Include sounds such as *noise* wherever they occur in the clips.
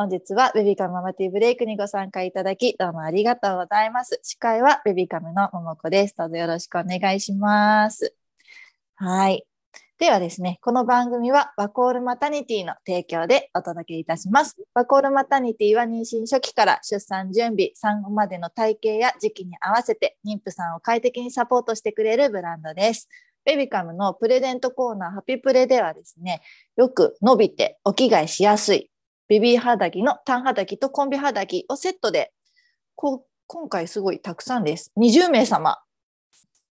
本日はベビーカムママティーブレイクにご参加いただき、どうもありがとうございます。司会はベビーカムのももこです。どうぞよろしくお願いします。はい。ではですね、この番組はワコールマタニティの提供でお届けいたします。ワコールマタニティは妊娠初期から出産準備、産後までの体型や時期に合わせて妊婦さんを快適にサポートしてくれるブランドです。ベビカムのプレゼントコーナーハピプレではですね、よく伸びてお着替えしやすいベビー肌着の単肌着とコンビ肌着をセットで、こ今回すごいたくさんです。20名様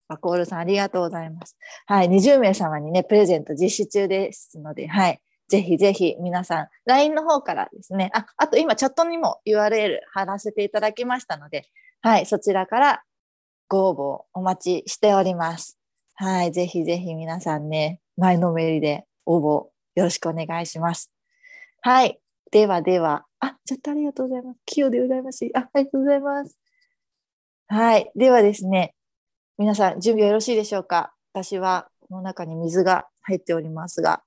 バコールさんありがとうございます。はい、20名様にね、プレゼント実施中ですので、はい、ぜひぜひ皆さん、LINE の方からですね、あ、あと今チャットにも URL 貼らせていただきましたので、はい、そちらからご応募お待ちしております。はい、ぜひぜひ皆さんね、前のめりで応募よろしくお願いします。はい、ではでは、あ、ちょっとありがとうございます。器用でございますあ、ありがとうございます。はい、ではですね、皆さん準備はよろしいでしょうか？私はこの中に水が入っておりますが、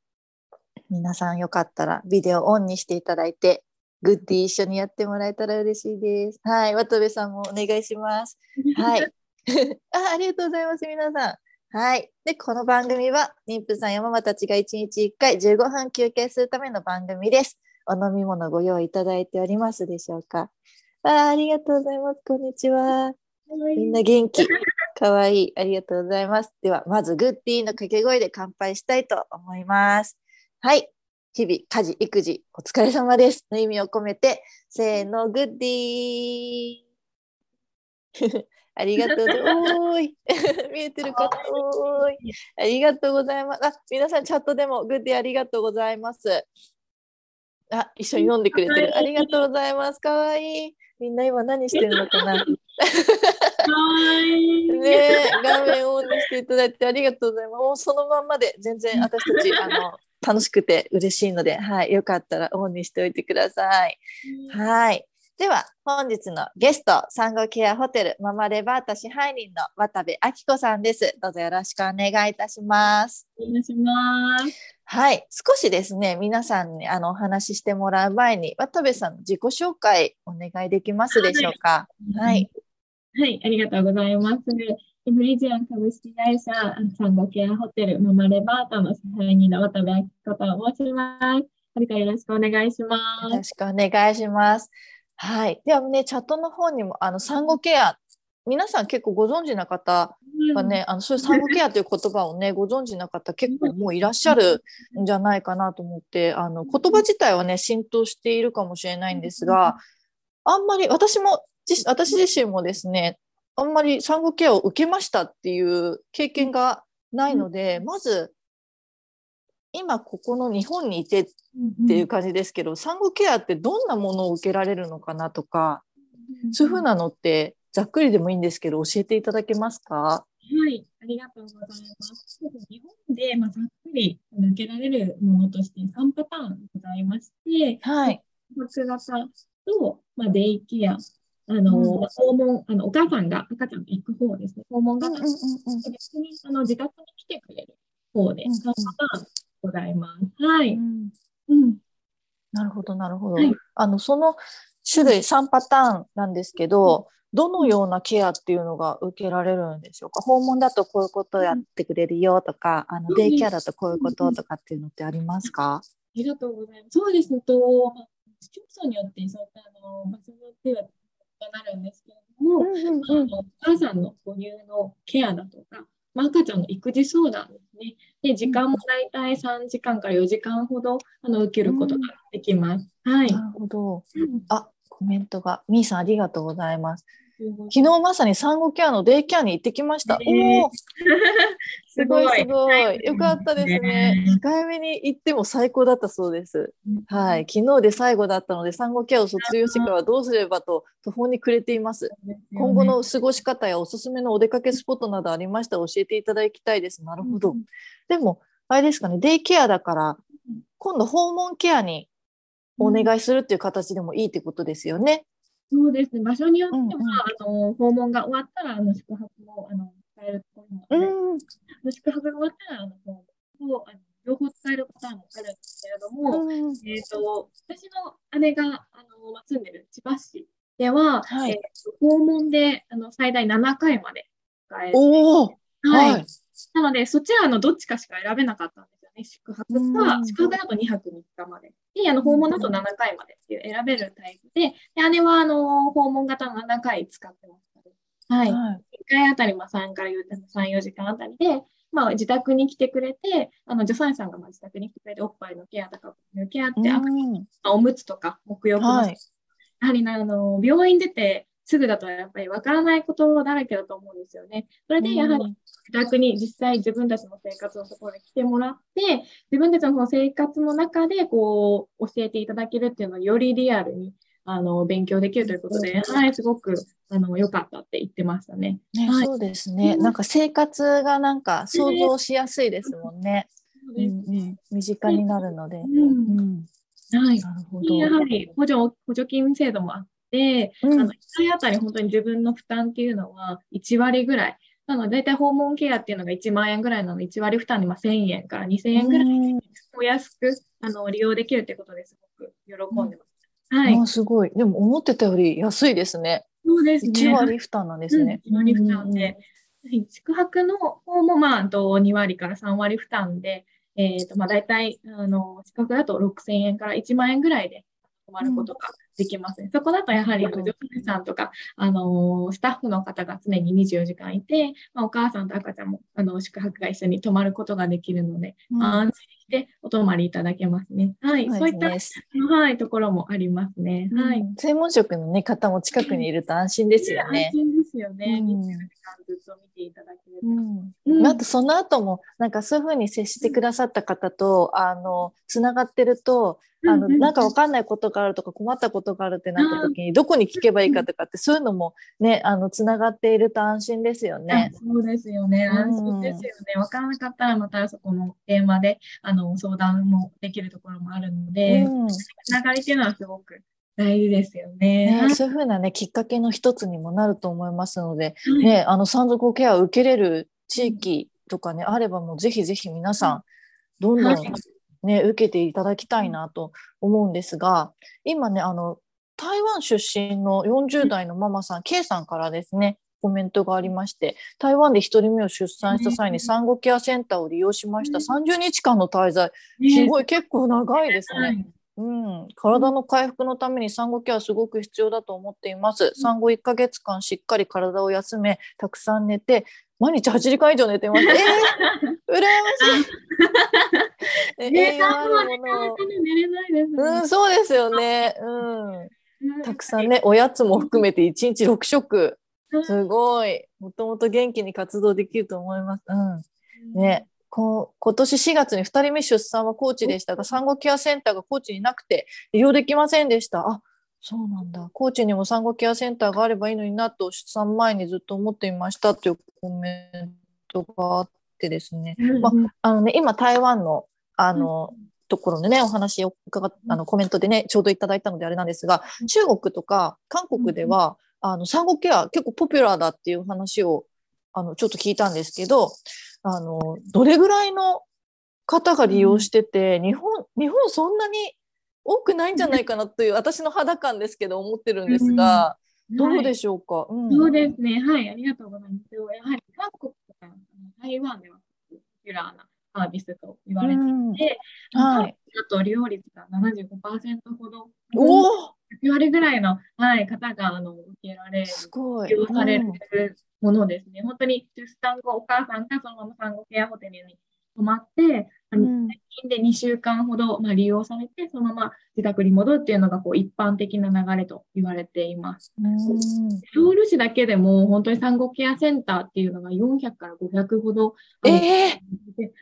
皆さんよかったらビデオオンにしていただいて、グッディ一緒にやってもらえたら嬉しいです。はい、渡部さんもお願いします。はい。*laughs* あありがとうございます、皆さん。はい。で、この番組は、妊婦さんやママたちが1日1回15分休憩するための番組です。お飲み物ご用意いただいておりますでしょうか？あありがとうございます。こんにちは。みんな元気？かわいい。ありがとうございます。では、まずグッディーの掛け声で乾杯したいと思います。はい。日々、家事、育児、お疲れ様です。の意味を込めて、せーの、グッディー。*laughs* ありがとうございます。おーい。*laughs* 見えてるか？おーい。ありがとうございます。あ、皆さん、チャットでもグッディーありがとうございます。あ、一緒に飲んでくれてる。ありがとうございます。かわいい。みんな今何してるのかな。ね画面オンにしていただいてありがとうございます。もうそのまんまで全然私たち *laughs* あの楽しくて嬉しいので、はい、よかったらオンにしておいてください。はい。では本日のゲスト産後ケアホテルママレバータ支配人の渡部明子さんです。どうぞよろしくお願いいたします。お願いします。はい、少しですね、皆さんにあのお話ししてもらう前に、渡部さんの自己紹介お願いできますでしょうか？はい。はい、ありがとうございます。エブリジアン株式会社サンゴケアホテルママレバータの支配人の渡部明子と申します。何かよろしくお願いします。よろしくお願いします。はい。ではね、チャットの方にも、あの、産後ケア皆さん結構ご存知な方がね、うん、あのそういう産後ケアという言葉をね *laughs* ご存知な方結構もういらっしゃるんじゃないかなと思ってあの言葉自体はね浸透しているかもしれないんですがあんまり私も私自身もですねあんまり産後ケアを受けましたっていう経験がないので、まず今ここの日本にいてっていう感じですけど、産後ケアってどんなものを受けられるのかなとか、そういうふうなのってざっくりでもいいんですけど、教えていただけますか？はい、ありがとうございます。日本で、まあ、ざっくり抜けられるものとして3パターンございまして、はい。発型と、まあ、デイケア、あの、うん、訪問、あの、お母さんが赤ちゃんと行く方ですね。訪問型、うんうんうん、別にあの自宅に来てくれる方で、3パターンございます。はい。うん。うん、なるほど、なるほど。はい、あの、その種類3パターンなんですけど、どのようなケアっていうのが受けられるんでしょうか？訪問だとこういうことをやってくれるよとか、あのデイケアだとこういうこととかっていうのってありますか、ありがとうございます。そうですね。と、市町村によってそういったあの場所によってはなるんですけれども、うんうんうん、あのお母さんの母乳のケアだとか、まあ、赤ちゃんの育児相談ね。で、時間も大体3時間から4時間ほどあの受けることができます。うん、はい。なるほど。あ、コメントが、みーさんありがとうございます。昨日まさに産後ケアのデイケアに行ってきました。えー、お *laughs* すごいすごい。よかったですね。控えめに行っても最高だったそうです。はい。昨日で最後だったので、産後ケアを卒業してからはどうすればと途方に暮れています。今後の過ごし方やおすすめのお出かけスポットなどありましたら教えていただきたいです。なるほど。でも、あれですかね、デイケアだから、今度訪問ケアにお願いするっていう形でもいいってことですよね。そうですね、場所によっては、うんうん、あの訪問が終わったらあの宿泊もあの使えるところもある、うん、宿泊が終わったらあの訪問をあの両方使えるパターンもあるんですけれども、うん、えーと、私の姉があ住んでる千葉市では、はい。えーと訪問であの最大7回まで使える。はい。はい。なので、そちらのどっちかしか選べなかったんでね。宿泊かうん、宿泊だと2泊3日まで。で、あの訪問だと7回までっていう選べるタイプで、で姉はあの訪問型の7回使ってますので、はい。はい。1回あたりまあ3から3、4時間あたりで、まあ、自宅に来てくれて、あの助産師さんがまあ自宅に来てくれて、おっぱいのケアとか、ケアって、おむつとか、沐浴も、はいやはりなあの病院出てすぐだとやっぱりわからないことだらけだと思うんですよね。それでやはり自宅に実際自分たちの生活のところに来てもらって、自分たちのその生活の中でこう教えていただけるっていうのはよりリアルにあの勉強できるということで、はい、すごくあの良かったって言ってましたね。ね、はいそうですね。うんなんか生活がなんか想像しやすいですもんね。そううんうん、身近になるので。うんうん、はい。なるほど。やはり補助補助金制度もあって、うんあの1回あたり本当に自分の負担っていうのは1割ぐらい。なので、大体訪問ケアっていうのが1万円ぐらいなので、1割負担でまあ1000円から2000円ぐらいうんお安くあの利用できるということですごく喜んでます。はい。あすごい。でも思ってたより安いですね。そうですね。1割負担なんですね。うん、1割負担うんで、はい宿泊の方もまあと2割から3割負担で、えーとまあ、大体あの宿泊だと6000円から1万円ぐらいで泊まることができますね。そこだとやはりなるほど助さんとか、あのスタッフの方が常に24時間いて、まあ、お母さんと赤ちゃんもあの宿泊が一緒に泊まることができるので、うんまあ安心してお泊まりいただけますね。はい、そういった、はい、ところもありますね。ねはい。うん専門職の、ね、方も近くにいると安心ですよね安。心ですよね。うん24時間ずっと見ていただけると。うんうんあとその後もなんかそういうふうに接してくださった方とあのつながってるとあのなんかわかんないことがあるとか困ったことがあるってなった時にどこに聞けばいいかとかってそういうのもねあのつながっていると安心ですよね。あそうですよね。うん安心ですよね。わからなかったらまたそこの電話であの相談もできるところもあるので、うんつながりっていうのはすごく大事ですよね。ね、そういうふうな、ね、きっかけの一つにもなると思いますので、はいね、あの産後ケアを受けれる地域とかね、あればもうぜひぜひ皆さんどんどん、はいね、受けていただきたいなと思うんですが今ねあの台湾出身の40代のママさん K さんからですねコメントがありまして台湾で1人目を出産した際に産後ケアセンターを利用しました。30日間の滞在。すごい結構長いですね。はいうん、体の回復のために産後ケアすごく必要だと思っています。産後1ヶ月間しっかり体を休め、たくさん寝て、毎日8時間以上寝てます。*laughs* えー、羨ましい。*laughs* 栄養あるものを。寝れないですねうん、そうですよね。うん、たくさんね、おやつも含めて1日6食。すごい。もともと元気に活動できると思います。うん。ね、こ今年4月に2人目出産は高知でしたが産後ケアセンターが高知になくて利用できませんでした。あそうなんだ。高知にも産後ケアセンターがあればいいのになと出産前にずっと思っていましたというコメントがあってですね、まああのね今台湾のあの、ところでねお話を伺っあのコメントでねちょうどいただいたのであれなんですが中国とか韓国では、あの産後ケア結構ポピュラーだっていう話をあのちょっと聞いたんですけどあのどれぐらいの方が利用してて、日本日本そんなに多くないんじゃないかなという私の肌感ですけど思ってるんですが、どうでししょうか、うん。そうですね。はい、ありがとうございます。やはり韓国とか台湾ではポピュラーなサービスと言われていうん。て、はい、あと利用率が75%ほど、おお9割ぐらいの、はい、方があの受けられる、すごい。利用されうんるものですね。本当に出産後、お母さんがそのまま産後ケアホテルに泊まって、うん最近で2週間ほど、まあ、利用されて、そのまま自宅に戻るっていうのがこう一般的な流れと言われています。うんソウル市だけでも本当に産後ケアセンターっていうのが400から500ほどええ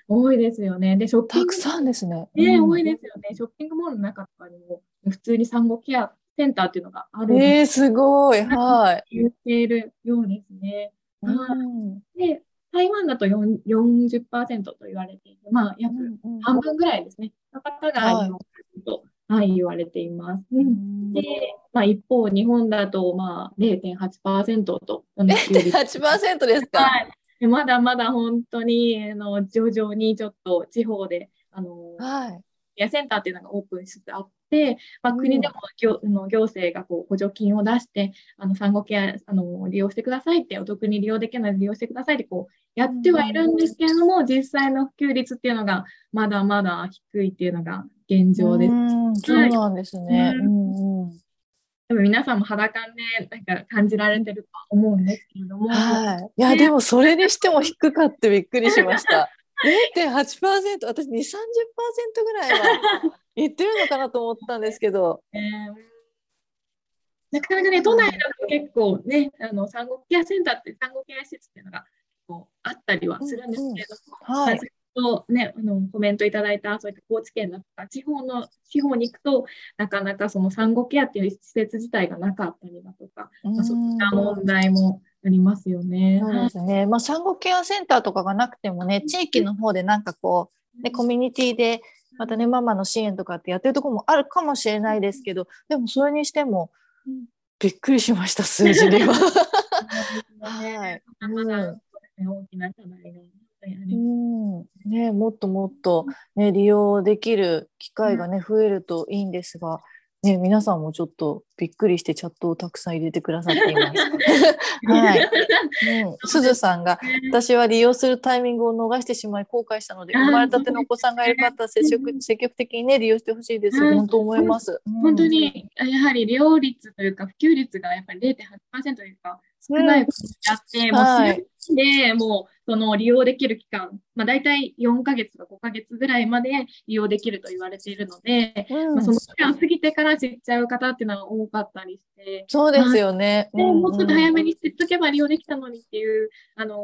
多いですよね。で、ショッピングたくさんですね。ね、うん多いですよね。ショッピングモールの中とかにも普通に産後ケアセンターっていうのがあるえー、すごい。はい。言っているようですね。うんで、台湾だと4 40%と言われていて、まあ、約半分ぐらいですね、の方がと、はい、言われています。うんで、まあ、一方、日本だと、まあ、0.8%と、あの利用率8%ですか？はいでまだまだ本当にあの徐々にちょっと地方であのはい。センターっていうのがオープンしつつあって、まあ、国でも行,、の行政がこう補助金を出して、あの産後ケアあの利用してくださいって、お得に利用できるので利用してくださいってこうやってはいるんですけれども、実際の普及率っていうのがまだまだ低いっていうのが現状です。そうなんですね。うん皆さんも肌感でなんか感じられてると思うんですけれども。はい。いや、でもそれにしても低かってびっくりしました。0.8%私2、30%ぐらいは *laughs* 言ってるのかなと思ったんですけど。えー、なかなかね、都内だと結構ね、あの産後ケアセンターって産後ケア施設っていうのがこうあったりはするんですけれども、うんうん、はい、とね、あのコメントいただいたそういった高知県だとか地方の地方に行くとなかなかその産後ケアっていう施設自体がなかったりだとか、まあ、そういった問題もありますよね。そうですね。まあ、産後ケアセンターとかがなくてもね、地域の方でなんかこう、ね、コミュニティで、またね、ママの支援とかってやってるところもあるかもしれないですけど、でもそれにしても、びっくりしました、数字では。*laughs* はい。うん、大きな課題が。うんね、もっともっと、ね、利用できる機会が、ね、増えるといいんですが、ね、皆さんもちょっとびっくりしてチャットをたくさん入れてくださっています。*laughs* はい。*laughs* うん、すずさんが、私は利用するタイミングを逃してしまい後悔したので、生まれたてのお子さんがいる方は積極積極的にね、利用してほしいです。本当思います。本当に、やはり利用率というか、普及率がやっぱり0.8%というか、少ないことやって、もう数でもうその利用できる期間、まあ、大体4ヶ月か5ヶ月ぐらいまで利用できると言われているので、うん、まあ、その期間過ぎてから知っちゃう方っていうのは多かったりして、そうですよね。まあ、もうちょっと早めに知っとけば利用できたのにっていう、あの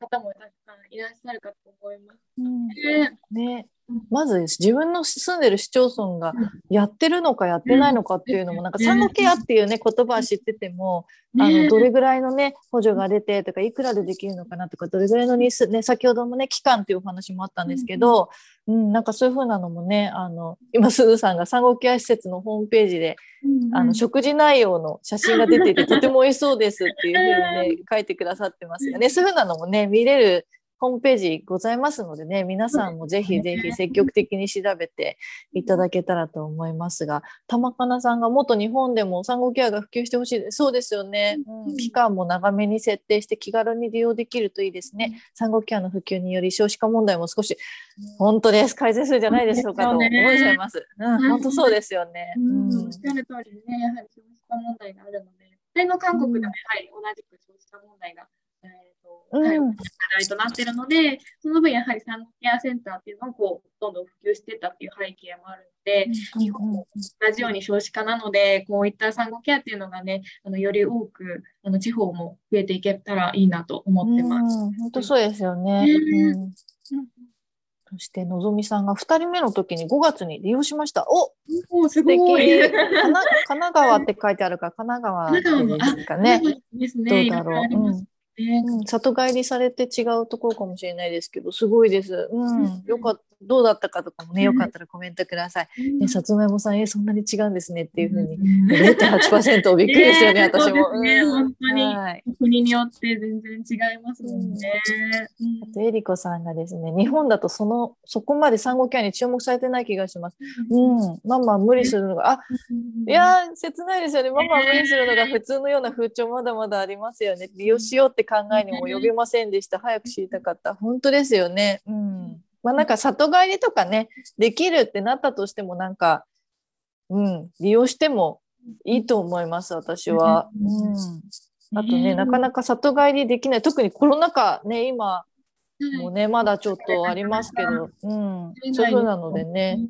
方もたくさんいらっしゃるかと思います。うん、ねまず自分の住んでる市町村がやってるのかやってないのかっていうのも、なんか産後ケアっていうね言葉は知ってても、あのどれぐらいのね補助が出てとかいくらでできるのかなとかどれぐらいの日数ね先ほどもね期間っていうお話もあったんですけど、うん、なんかそういうふうなのもねあの今すずさんが産後ケア施設のホームページで、あの食事内容の写真が出ててとても美味しそうですっていうふうにね書いてくださってますよね。そういうふうなのもね見れるホームページございますのでね、皆さんもぜひぜひ積極的に調べていただけたらと思いますが、玉かなさんがもっと日本でも産後ケアが普及してほしいです。そうですよね、うん。期間も長めに設定して気軽に利用できるといいですね。産後ケアの普及により少子化問題も少し、本当です。改善するんじゃないでしょうかと思いちゃいます。うん、本当そうですよね。うん。おっしゃる通りね、やはり少子化問題があるので、それの韓国でもやはり同じく少子化問題がはい、課題となっているので、その分やはり産後ケアセンターっていうのをこうどんどん普及してたっていう背景もあるので、日本も同じように少子化なので、こういった産後ケアっていうのがね、あのより多くあの地方も増えていけたらいいなと思ってます。本当そうですよね。うんそしてのぞみさんが2人目の時に5月に利用しました。おおすごい *laughs* 神奈川って書いてあるから神奈川ですかね。どうだろう。うんうん、里帰りされて違うところかもしれないですけど、すごいです。うん、よかった。どうだったかとかもね、よかったらコメントください。ね、さつまいもさん、え、そんなに違うんですねっていうふうに、0.8%びっくりですよね、私も。ね、本当に、はい、国によって全然違いますもんね。あと、えりこさんがですね、日本だとその、そこまで産後ケアに注目されてない気がします。うん、ママ無理するのが、あ、いや切ないですよね。ママ無理するのが普通のような風潮まだまだありますよね。利用しようって考えにも及びませんでした。早く知りたかった。本当ですよね。うん。まあなんか里帰りとかね、できるってなったとしてもなんか、うん、利用してもいいと思います、私は。うん。あとね、なかなか里帰りできない。特にコロナ禍ね、今、もうね、まだちょっとありますけど、うん、そうなのでね、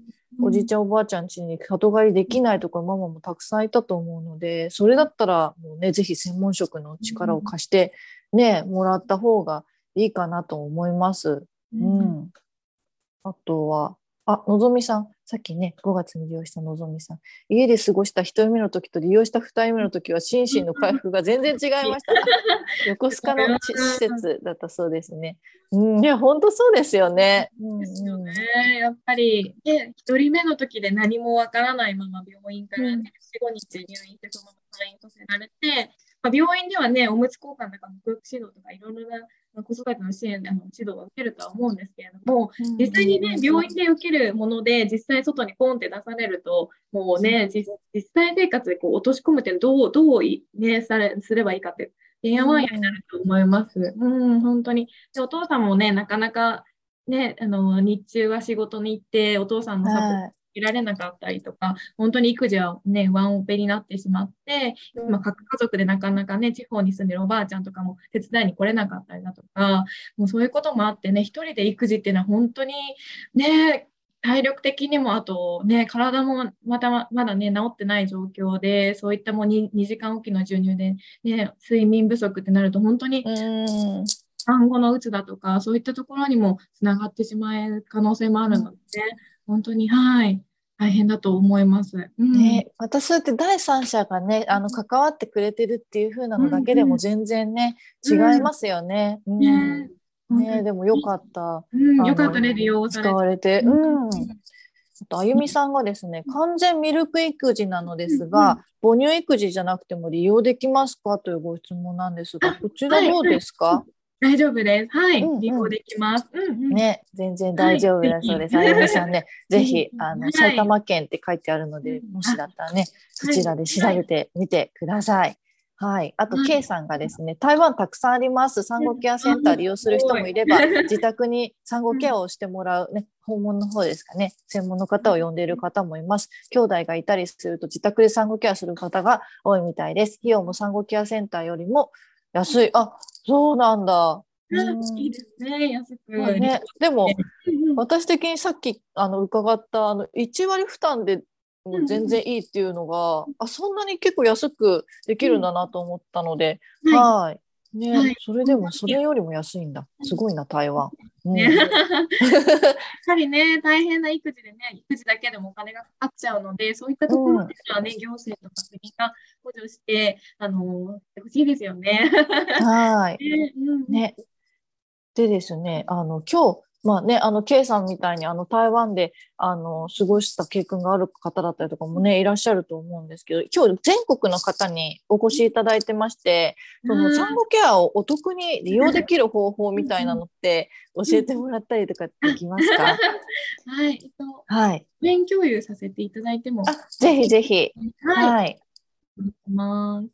おじいちゃんおばあちゃん家に里帰りできないとかママもたくさんいたと思うので、それだったらもうね、ぜひ専門職の力を貸してね、もらった方がいいかなと思います。うん。あとは、あ、のぞみさん。さっきね、5月に利用したのぞみさん。家で過ごした1人目の時と利用した2人目の時は心身の回復が全然違いました。*laughs* 横須賀の施設だったそうですね。うん、いや、本当そうですよね。ですよね。やっぱり、ね、1人目の時で何もわからないまま病院から、ね、4、5日入院してそのまま退院させられて、まあ、病院ではね、おむつ交換とか、教育指導とか、いろいろな子育ての支援、あの指導を受けるとは思うんですけれども、実際にね、病院で受けるもので、実際外にポンって出されると、もうね、実際生活でこう落とし込むってどう、どうね、されすればいいかって、てんやわんやになると思います。うん、本当に。で、お父さんもね、なかなか、ね、あの、日中は仕事に行って、お父さんのサポートいられなかったりとか、本当に育児はね、ワンオペになってしまって、今、各家族でなかなかね、地方に住んでるおばあちゃんとかも手伝いに来れなかったりだとか、もうそういうこともあってね、一人で育児っていうのは本当にね、体力的にも、あとね、体もまたまだね、治ってない状況で、そういったもう 2, 2時間おきの授乳で、ね、睡眠不足ってなると、本当に、産後のうつだとか、そういったところにもつながってしまう可能性もあるので、本当に、はい。大変だと思います。うん、ね、私って第三者がね、あの関わってくれてるっていう風なのだけでも全然ね、うん。うん、違いますよね。うん、ね、ね、でもよかった。うん、よかったね、利用使われて。うん。とあゆみさんがですね、完全ミルク育児なのですが、母乳育児じゃなくても利用できますか？というご質問なんですが、こちらどうですか、はい大丈夫です。はい、うんできます。うんうん、ね、全然大丈夫だそうです。あゆみさんね、*laughs* ぜひ、あの、埼玉県って書いてあるので、もしだったらね、そちらで調べてみてください。はい。あと、K さんがですね、台湾たくさんあります。産後ケアセンター利用する人もいれば、自宅に産後ケアをしてもらうね、訪問の方ですかね、専門の方を呼んでいる方もいます。兄弟がいたりすると、自宅で産後ケアする方が多いみたいです。費用も産後ケアセンターよりも安い。あ、そうなんだ。いいですね、安く。ね、でも、私的にさっきあの伺ったあの1割負担でもう全然いいっていうのが、あそんなに結構安くできるんだなと思ったので、はいね、はい、それでもそれよりも安いんだ。すごいな、台湾。うん、*laughs* やっぱりね、大変な育児でね、育児だけでもお金がかかっちゃうので、そういったところではね、うん、行政とか国が補助して、あの、欲しいですよね。*laughs* はい。ね、うん、ね。でですね、あの、今日、まあね、あの、K さんみたいに、あの、台湾で、あの、過ごした経験がある方だったりとかもね、いらっしゃると思うんですけど、今日全国の方にお越しいただいてまして、その産後ケアをお得に利用できる方法みたいなのって教えてもらったりとかできますか？*laughs* はい、えっと、はい。画面共有させていただいても。あ、ぜひぜひ。はい。はい、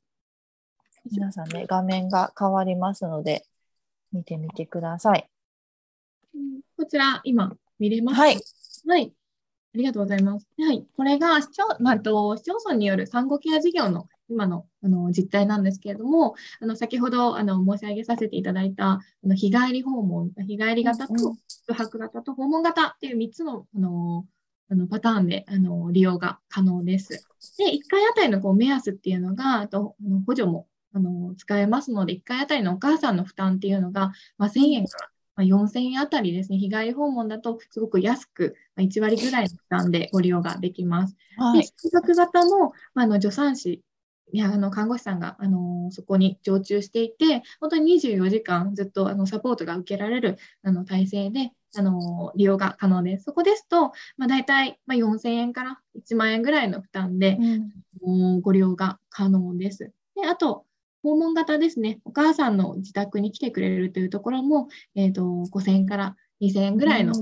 皆さんね、画面が変わりますので、見てみてください。こちら、今、見れます？はい。はい。ありがとうございます。はい。これが市町、まあ、と市町村による産後ケア事業の今のあの実態なんですけれども、あの先ほどあの申し上げさせていただいたあの日帰り訪問、日帰り型と宿泊型と訪問型っていう3つのあのあのパターンであの利用が可能です。で、1回あたりのこう目安っていうのが、あとあの補助もあの使えますので、1回あたりのお母さんの負担っていうのが、まあ、1000円からまあ、4000円あたりですね、日帰り訪問だとすごく安く、まあ、1割ぐらいの負担でご利用ができます。はい、で、宿泊型の,、まあ、の助産師やあの看護師さんが、あのそこに常駐していて、本当に24時間ずっとあのサポートが受けられるあの体制で、あの利用が可能です。そこですと、まあ、大体、まあ、4000円から1万円ぐらいの負担で、うん、ご利用が可能です。であと、訪問型ですね、お母さんの自宅に来てくれるというところも、えーと、5000円から2000円ぐらいの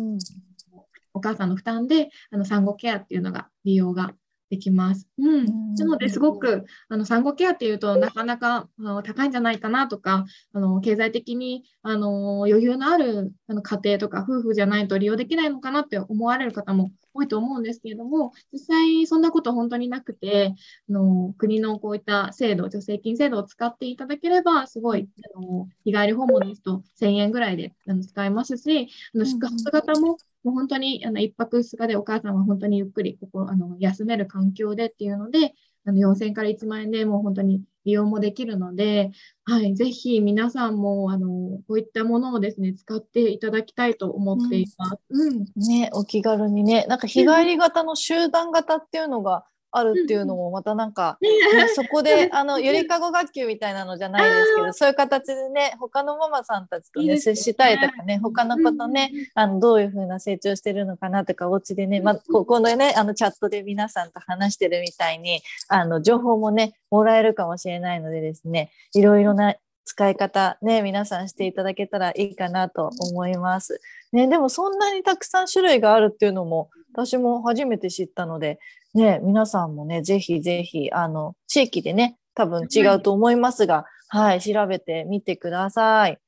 お母さんの負担で、あの産後ケアっていうのが利用ができます。うん、なのですごくあの産後ケアっていうとなかなかあの高いんじゃないかなとかあの経済的にあの余裕のあるあの家庭とか夫婦じゃないと利用できないのかなって思われる方も多いと思うんですけれども実際そんなこと本当になくてあの国のこういった制度助成金制度を使っていただければすごいあの日帰り訪問ですと1000円ぐらいであの使えますしあの宿泊型ももう本当にあの1泊2日でお母さんは本当にゆっくりここあの休める環境でっていうので、あの4000から1万円でもう本当に利用もできるので、はい、ぜひ皆さんもあのこういったものをですね使っていただきたいと思っています。うん、うん、ねお気軽にね。なんか日帰り型の集団型っていうのがあるっていうのもまたなんか、*laughs* ね、そこであのゆりかご学級みたいなのじゃないですけどそういう形でね他のママさんたちとね接したりとかね他の子とねあのどういうふうな成長してるのかなとかお家でね、まあ、ここのねあのチャットで皆さんと話してるみたいにあの情報もねもらえるかもしれないのでですねいろいろな使い方ね皆さんしていただけたらいいかなと思います。ね、でもそんなにたくさん種類があるっていうのも私も初めて知ったので、ね、皆さんもねぜひぜひあの地域でね多分違うと思いますが、はい、調べてみてください。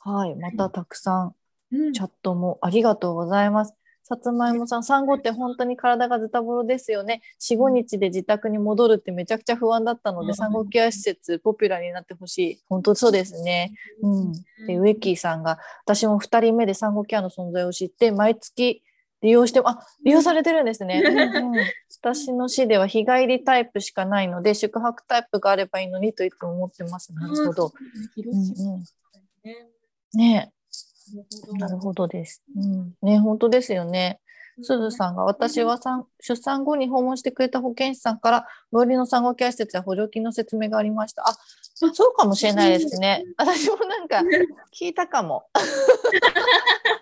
はい、またたくさんチャットもありがとうございます。さつまいもさん、産後って本当に体がズタボロですよね。4、5日で自宅に戻るってめちゃくちゃ不安だったので、産後ケア施設ポピュラーになってほしい。本当そうですね。うん。で、ウェッキーさんが、私も2人目で産後ケアの存在を知って、毎月利用してあ、利用されてるんですね。うんうん、私の市では日帰りタイプしかないので、宿泊タイプがあればいいのにといつも思ってます。なるほど。ねなるほどです。うん、ね、本当ですよね。すずさんが私は出産後に訪問してくれた保健師さんから最寄りの産後ケア施設や補助金の説明がありました。あ、そうかもしれないですね。私もなんか聞いたかも。*laughs*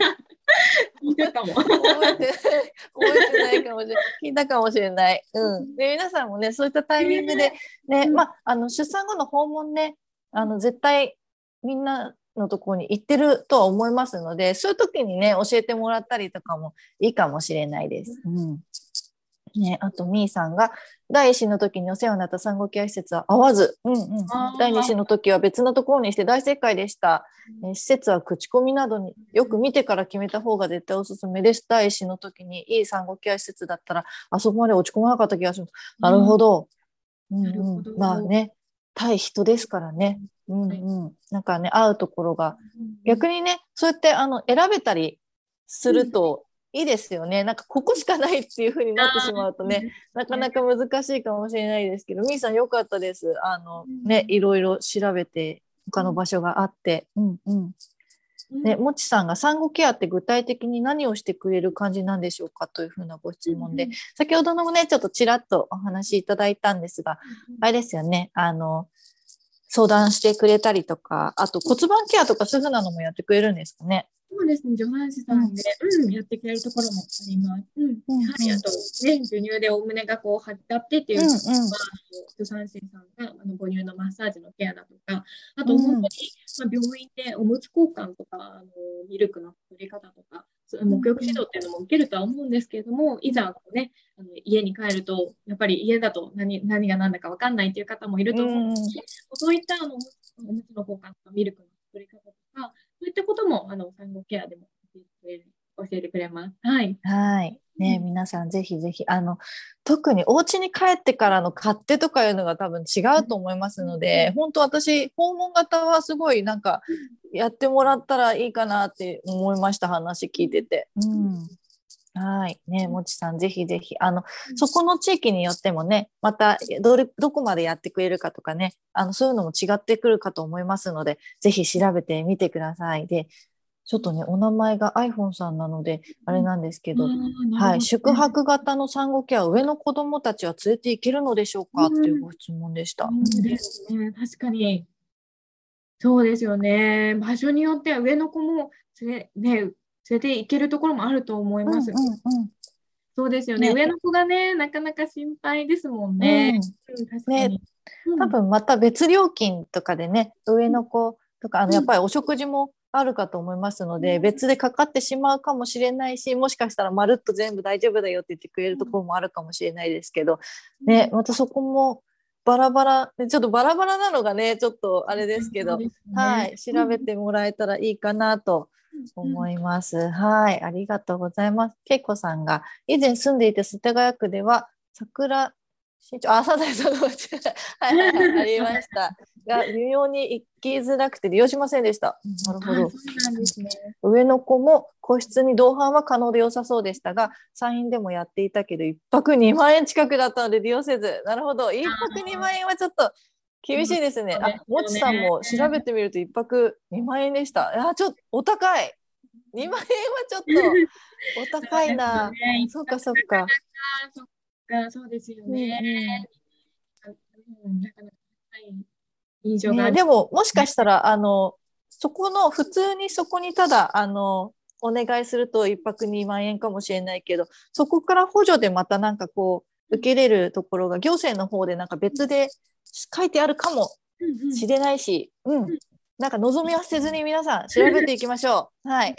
聞いたかも。覚えてないかもしれない。聞いたかもしれない。うん。で皆さんもねそういったタイミングでね、まああの出産後の訪問ねあの絶対みんなのところに行ってるとは思いますのでそういう時にね教えてもらったりとかもいいかもしれないです。うんね、あとみーさんが第1子の時にお世話になった産後ケア施設は合わず、うんうん、第2子の時は別のところにして大正解でした、え施設は口コミなどによく見てから決めた方が絶対おすすめです。第1子の時にいい産後ケア施設だったらあそこまで落ち込まなかった気がします。なるほど、うん、うん、まあね。対人ですからね。うんうん、なんかね合うところが、逆にねそうやってあの選べたりするといいですよね、なんかここしかないっていう風になってしまうとねなかなか難しいかもしれないですけどみーさんよかったです。あのねいろいろ調べて他の場所があって、うんうん。ね、もちさんが産後ケアって具体的に何をしてくれる感じなんでしょうかというふうなご質問で、先ほどのもねちょっとちらっとお話しいただいたんですが、あれですよね。あの相談してくれたりとか、あと骨盤ケアとかそういうふうなのもやってくれるんですかね？そうですね、助産師さんで、うん、やってくれるところもあります。うん、うん、はい、あと、ね、授乳でお胸がこう張ってあってっていうのは、うんうん、助産師さんがあの母乳のマッサージのケアだとか、あと、本当に、まあ、病院でおむつ交換とか、あのミルクの取り方とか、目標指導っていうのも受けるとは思うんですけれども、いざこう、ね、あの家に帰ると、やっぱり家だと何何が何だか分かんないっていう方もいると思うし、そういったあのおむつの交換とか、ミルクの取り方とか、そういったこともあの産後ケアでも教えてくれます。はい。はい。ね、皆さんぜひぜひあの特にお家に帰ってからの勝手とかいうのが多分違うと思いますので、本当私訪問型はすごいなんかやってもらったらいいかなって思いました話聞いてて。うんはい。ね、もちさん、ぜひぜひ、あの、そこの地域によってもね、また、どれ、どこまでやってくれるかとかね、あの、そういうのも違ってくるかと思いますので、ぜひ調べてみてください。で、ちょっとね、お名前が iPhone さんなので、あれなんですけど、はい、宿泊型の産後ケア、上の子供たちは連れて行けるのでしょうか、っていうご質問でした。そうですね、確かに。そうですよね。場所によっては上の子も連れ,、ね、連れて行けるところもあると思います。うんうんうん、そうですよね、ね、上の子がね、なかなか心配ですもんね。うん、確かに、ね、多分また別料金とかでね、上の子とか、あのやっぱりお食事もあるかと思いますので、別でかかってしまうかもしれないし、もしかしたらまるっと全部大丈夫だよって言ってくれるところもあるかもしれないですけど、ね、またそこもバラバラ、ちょっとバラバラなのがね、ちょっとあれですけど、ね、はい、調べてもらえたらいいかなと思います。はい、ありがとうございます。けいこさんが以前住んでいた世田谷区では桜身長あ、サザエさんのはい、ありました。が微妙に行きづらくて利用しませんでした。なるほど。ね、上の子も個室に同伴は可能で良さそうでしたが、産院でもやっていたけど、1泊2万円近くだったので利用せず。なるほど。1泊2万円はちょっと厳しいですね。あ、もちさんも調べてみると1泊2万円でした。あ、ちょっとお高い。2万円はちょっと *laughs* お高いな。そうかそうか。か、そうですよね。うん、なか印象がある、ね、でも、もしかしたら、あの、そこの、普通にそこにただ、あの、お願いすると1泊2万円かもしれないけど、そこから補助でまたなんかこう、受けれるところが行政の方でなんか別で書いてあるかもしれないし、うん、うん、なんか望みはせずに皆さん調べていきましょう。*laughs* はい。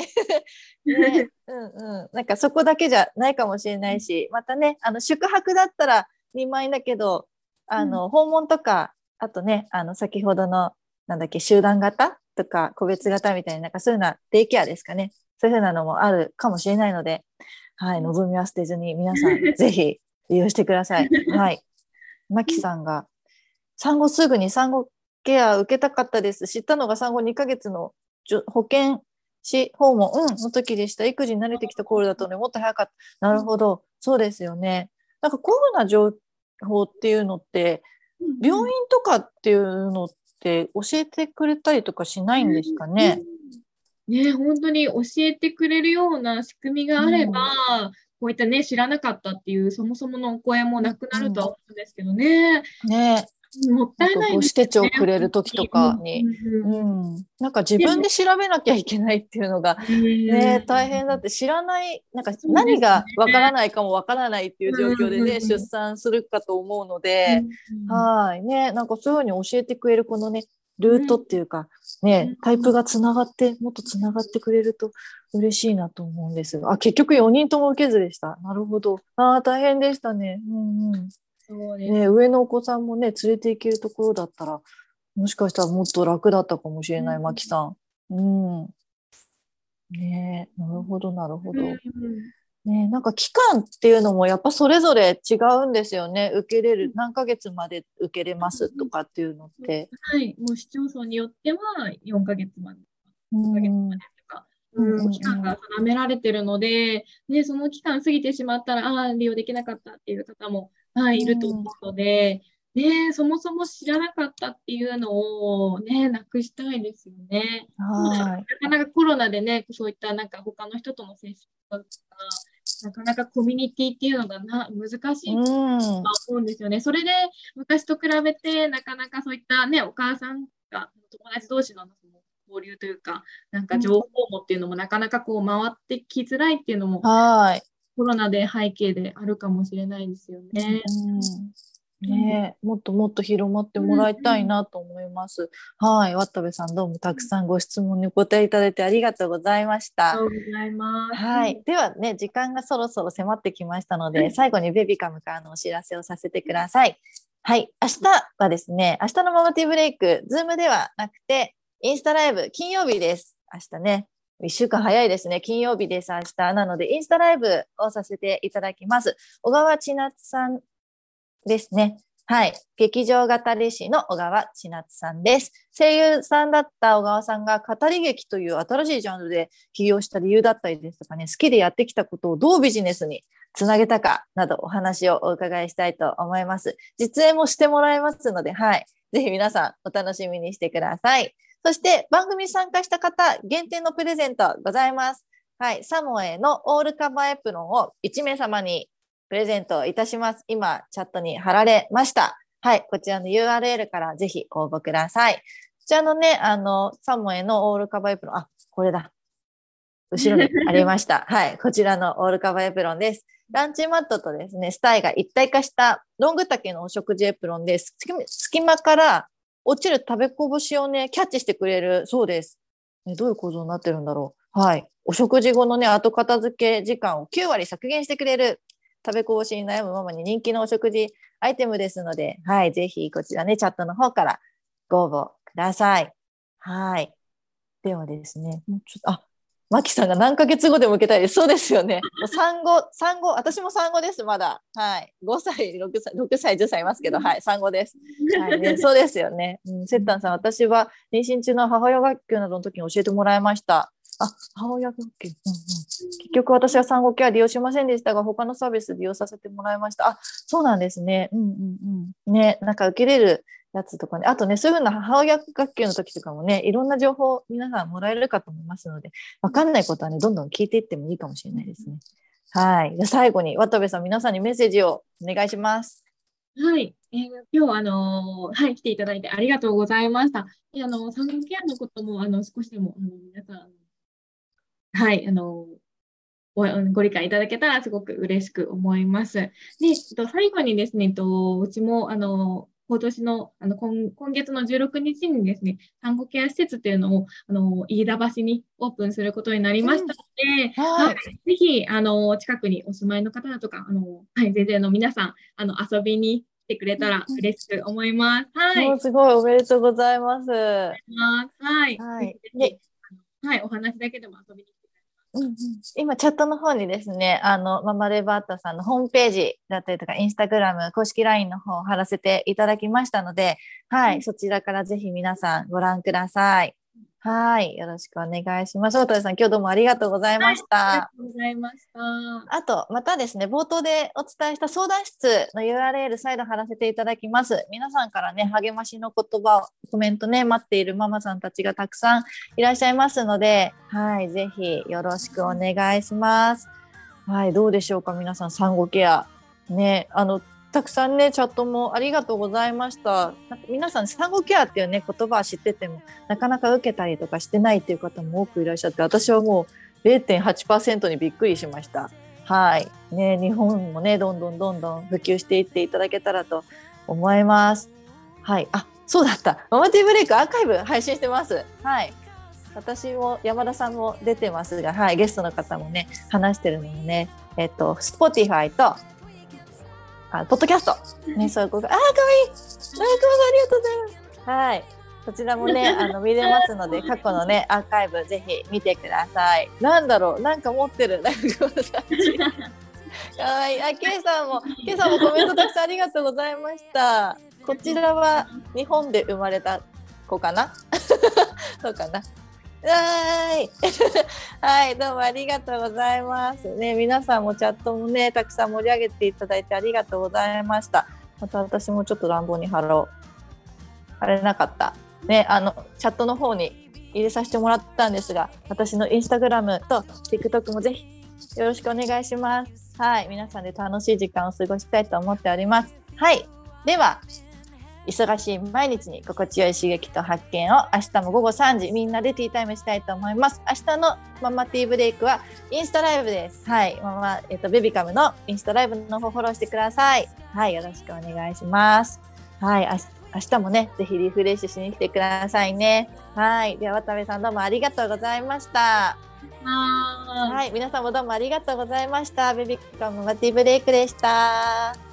ね、うんうん。なんかそこだけじゃないかもしれないし、またね、あの宿泊だったら2万円だけど、あの、訪問とか、あとね、あの、先ほどの、なんだっけ、集団型とか、個別型みたいな、なんかそういうようなデイケアですかね。そういうふうなのもあるかもしれないので、はい、望みは捨てずに皆さん *laughs* ぜひ利用してください。*laughs* はい。マキさんが、産後すぐに産後ケア受けたかったです。知ったのが産後2ヶ月の保険し訪問、うん、の時でした。育児に慣れてきた頃だとね、もっと早かった。なるほど。そうですよね。なんかこういうような情報っていうのって、病院とかっていうのって教えてくれたりとかしないんですかね？ね、本当に教えてくれるような仕組みがあれば、うん、こういったね、知らなかったっていう、そもそものお声もなくなるとは思うんですけどね。ねもったいない、ね、母子手帳くれる時とかに、うん、うん、なんか自分で調べなきゃいけないっていうのがね。大変だって知らないなんか何がわからないかもわからないっていう状況でね、出産するかと思うので、はい。ねなんかそういうふうに教えてくれるこのねルートっていうか、ね、タイプがつながって、もっとつながってくれると嬉しいなと思うんですが、あ、結局4人とも受けずでした。なるほど。ああ、大変でしたね。うんうん。そうね、ね、上のお子さんもね、連れて行けるところだったら、もしかしたらもっと楽だったかもしれない、マキさん。うん。ねなるほど、なるほど。ね、なんか期間っていうのもやっぱそれぞれ違うんですよね。受けれる、何ヶ月まで受けれますとかっていうのって。はい、もう市町村によっては4ヶ月まで、5ヶ月までとか、うん、期間が定められてるので、ね、その期間過ぎてしまったら、ああ、利用できなかったっていう方もはい、いると思うので、ね、そもそも知らなかったっていうのをね、なくしたいですよね。はい。なかなかコロナでね、そういったなんか他の人との接触とか、なかなかコミュニティっていうのがな難しいと思うんですよね。それで昔と比べて、なかなかそういったね、お母さんが友達同士の交流というか、なんか情報もっていうのもなかなかこう回ってきづらいっていうのも、はいコロナで背景であるかもしれないですよね。うん、ね、もっともっと広まってもらいたいなと思います。うん、はい、渡部さんどうもたくさんご質問にお答えいただいてありがとうございました。ありがとうございます。はい、ではね時間がそろそろ迫ってきましたので、最後にベビカムからのお知らせをさせてください。はい、明日はですね、明日のママティブレイク、ズームではなくてインスタライブ金曜日です。明日ね、一週間早いですね。金曜日です、明日。なので、インスタライブをさせていただきます。小川千夏さんですね。はい。劇場語り師の小川千夏さんです。声優さんだった小川さんが語り劇という新しいジャンルで起業した理由だったりですとかね、好きでやってきたことをどうビジネスにつなげたかなどお話をお伺いしたいと思います。実演もしてもらいますので、はい。ぜひ皆さんお楽しみにしてください。そして番組参加した方限定のプレゼントございます。はい、サモエのオールカバーエプロンを1名様にプレゼントいたします。今、チャットに貼られました。はい、こちらの URL からぜひ応募ください。こちらのね、あの、サモエのオールカバーエプロン、あ、これだ。後ろにありました。*laughs* はい、こちらのオールカバーエプロンです。ランチマットとですね、スタイが一体化したロング丈のお食事エプロンです。隙間から落ちる食べこぼしをね、キャッチしてくれるそうです。ね、どういう構造になってるんだろう。はい。お食事後のね、後片付け時間を9割削減してくれる食べこぼしに悩むママに人気のお食事アイテムですので、はい。ぜひこちらね、チャットの方からご応募ください。はい。ではですね、もうちょっと、あ、マキさんが何ヶ月後でも受けたいです。そうですよね。産後、産後、私も産後です、まだ。はい。5歳、6歳、6歳、10歳いますけど、はい、産後です。はいね、そうですよね。うん、セッタンさん、私は妊娠中の母親学級などの時に教えてもらいました。あ、母親学級。うんうん、結局私は産後ケア利用しませんでしたが、他のサービス利用させてもらいました。あ、そうなんですね。うんうんうん。ね、なんか受けれるやつとかね、あとね、そういうふうな母親学級の時とかもね、いろんな情報皆さんもらえるかと思いますので、わかんないことはね、どんどん聞いていってもいいかもしれないですね。はい。最後に渡部さん、皆さんにメッセージをお願いします。はい。えー、今日は、あのー、はい、来ていただいてありがとうございました。で、あの、産後ケアのことも、あの、少しでも、あの、皆さん、はい、あのご、ご理解いただけたらすごく嬉しく思います。で、えっと、最後にですね、と、うちも、あの、今年の、あの今、今月の16日にですね、産後ケア施設というのを、あの、飯田橋にオープンすることになりましたので、うん、はい、ぜひ、あの、近くにお住まいの方だとか、あの、はい、全然の皆さん、あの、遊びに来てくれたら嬉しく思います。はい。すごい、おめでとうございます。はい。はい。で、はい、お話だけでも遊びにうんうん、今チャットの方にですねあのママレバータさんのホームページだったりとかインスタグラム公式 LINE の方を貼らせていただきましたので、はい、うん、そちらからぜひ皆さんご覧ください。はい、よろしくお願いします。大谷さん、今日どうもありがとうございました。はい、ありがとうございました。あと、またですね、冒頭でお伝えした相談室の URL 再度貼らせていただきます。皆さんからね、励ましの言葉、コメントね、待っているママさんたちがたくさんいらっしゃいますので、はい、ぜひよろしくお願いします。はい、どうでしょうか、皆さん、産後ケア。ね、あの、たくさんねチャットもありがとうございました。なんか皆さん産後ケアっていうね言葉は知っててもなかなか受けたりとかしてないっていう方も多くいらっしゃって私はもう0.8%にびっくりしました。はい。ね日本もねどんどんどんどん普及していっていただけたらと思います。はい。あそうだった。ママティーブレイクアーカイブ配信してます。はい。私も山田さんも出てますが、はい、ゲストの方もね話してるのもねえっと Spotify とあ、ポッドキャスト。ね、そういうこと。あ、かわいい。あ、かわいい。ありがとうございます。はい。こちらもね、*laughs* あの見れますので、過去のね、アーカイブぜひ見てください。なんだろう、なんか持ってる。なんかわいい。あ、ケイさんも、ケイさんもコメントたくさんありがとうございました。こちらは日本で生まれた子かな？*laughs* そうかな。はい。*laughs* はい、どうもありがとうございます。ね、皆さんもチャットもね、たくさん盛り上げていただいてありがとうございました。また私もちょっと乱暴に貼ろう。貼れなかった。ね、あの、チャットの方に入れさせてもらったんですが、私のインスタグラムと TikTok もぜひよろしくお願いします。はい、皆さんで楽しい時間を過ごしたいと思っております。はい、では、忙しい毎日に心地よい刺激と発見を明日も午後3時みんなでティータイムしたいと思います。明日のママティーブレイクはインスタライブです。はい。ママ、えっ、と、ベビカムのインスタライブの方フォローしてください。はい。よろしくお願いします。はい。明日もね、ぜひリフレッシュしに来てくださいね。はい。では、渡部さんどうもありがとうございました。はい。皆さんもどうもありがとうございました。ベビカムマティーブレイクでした。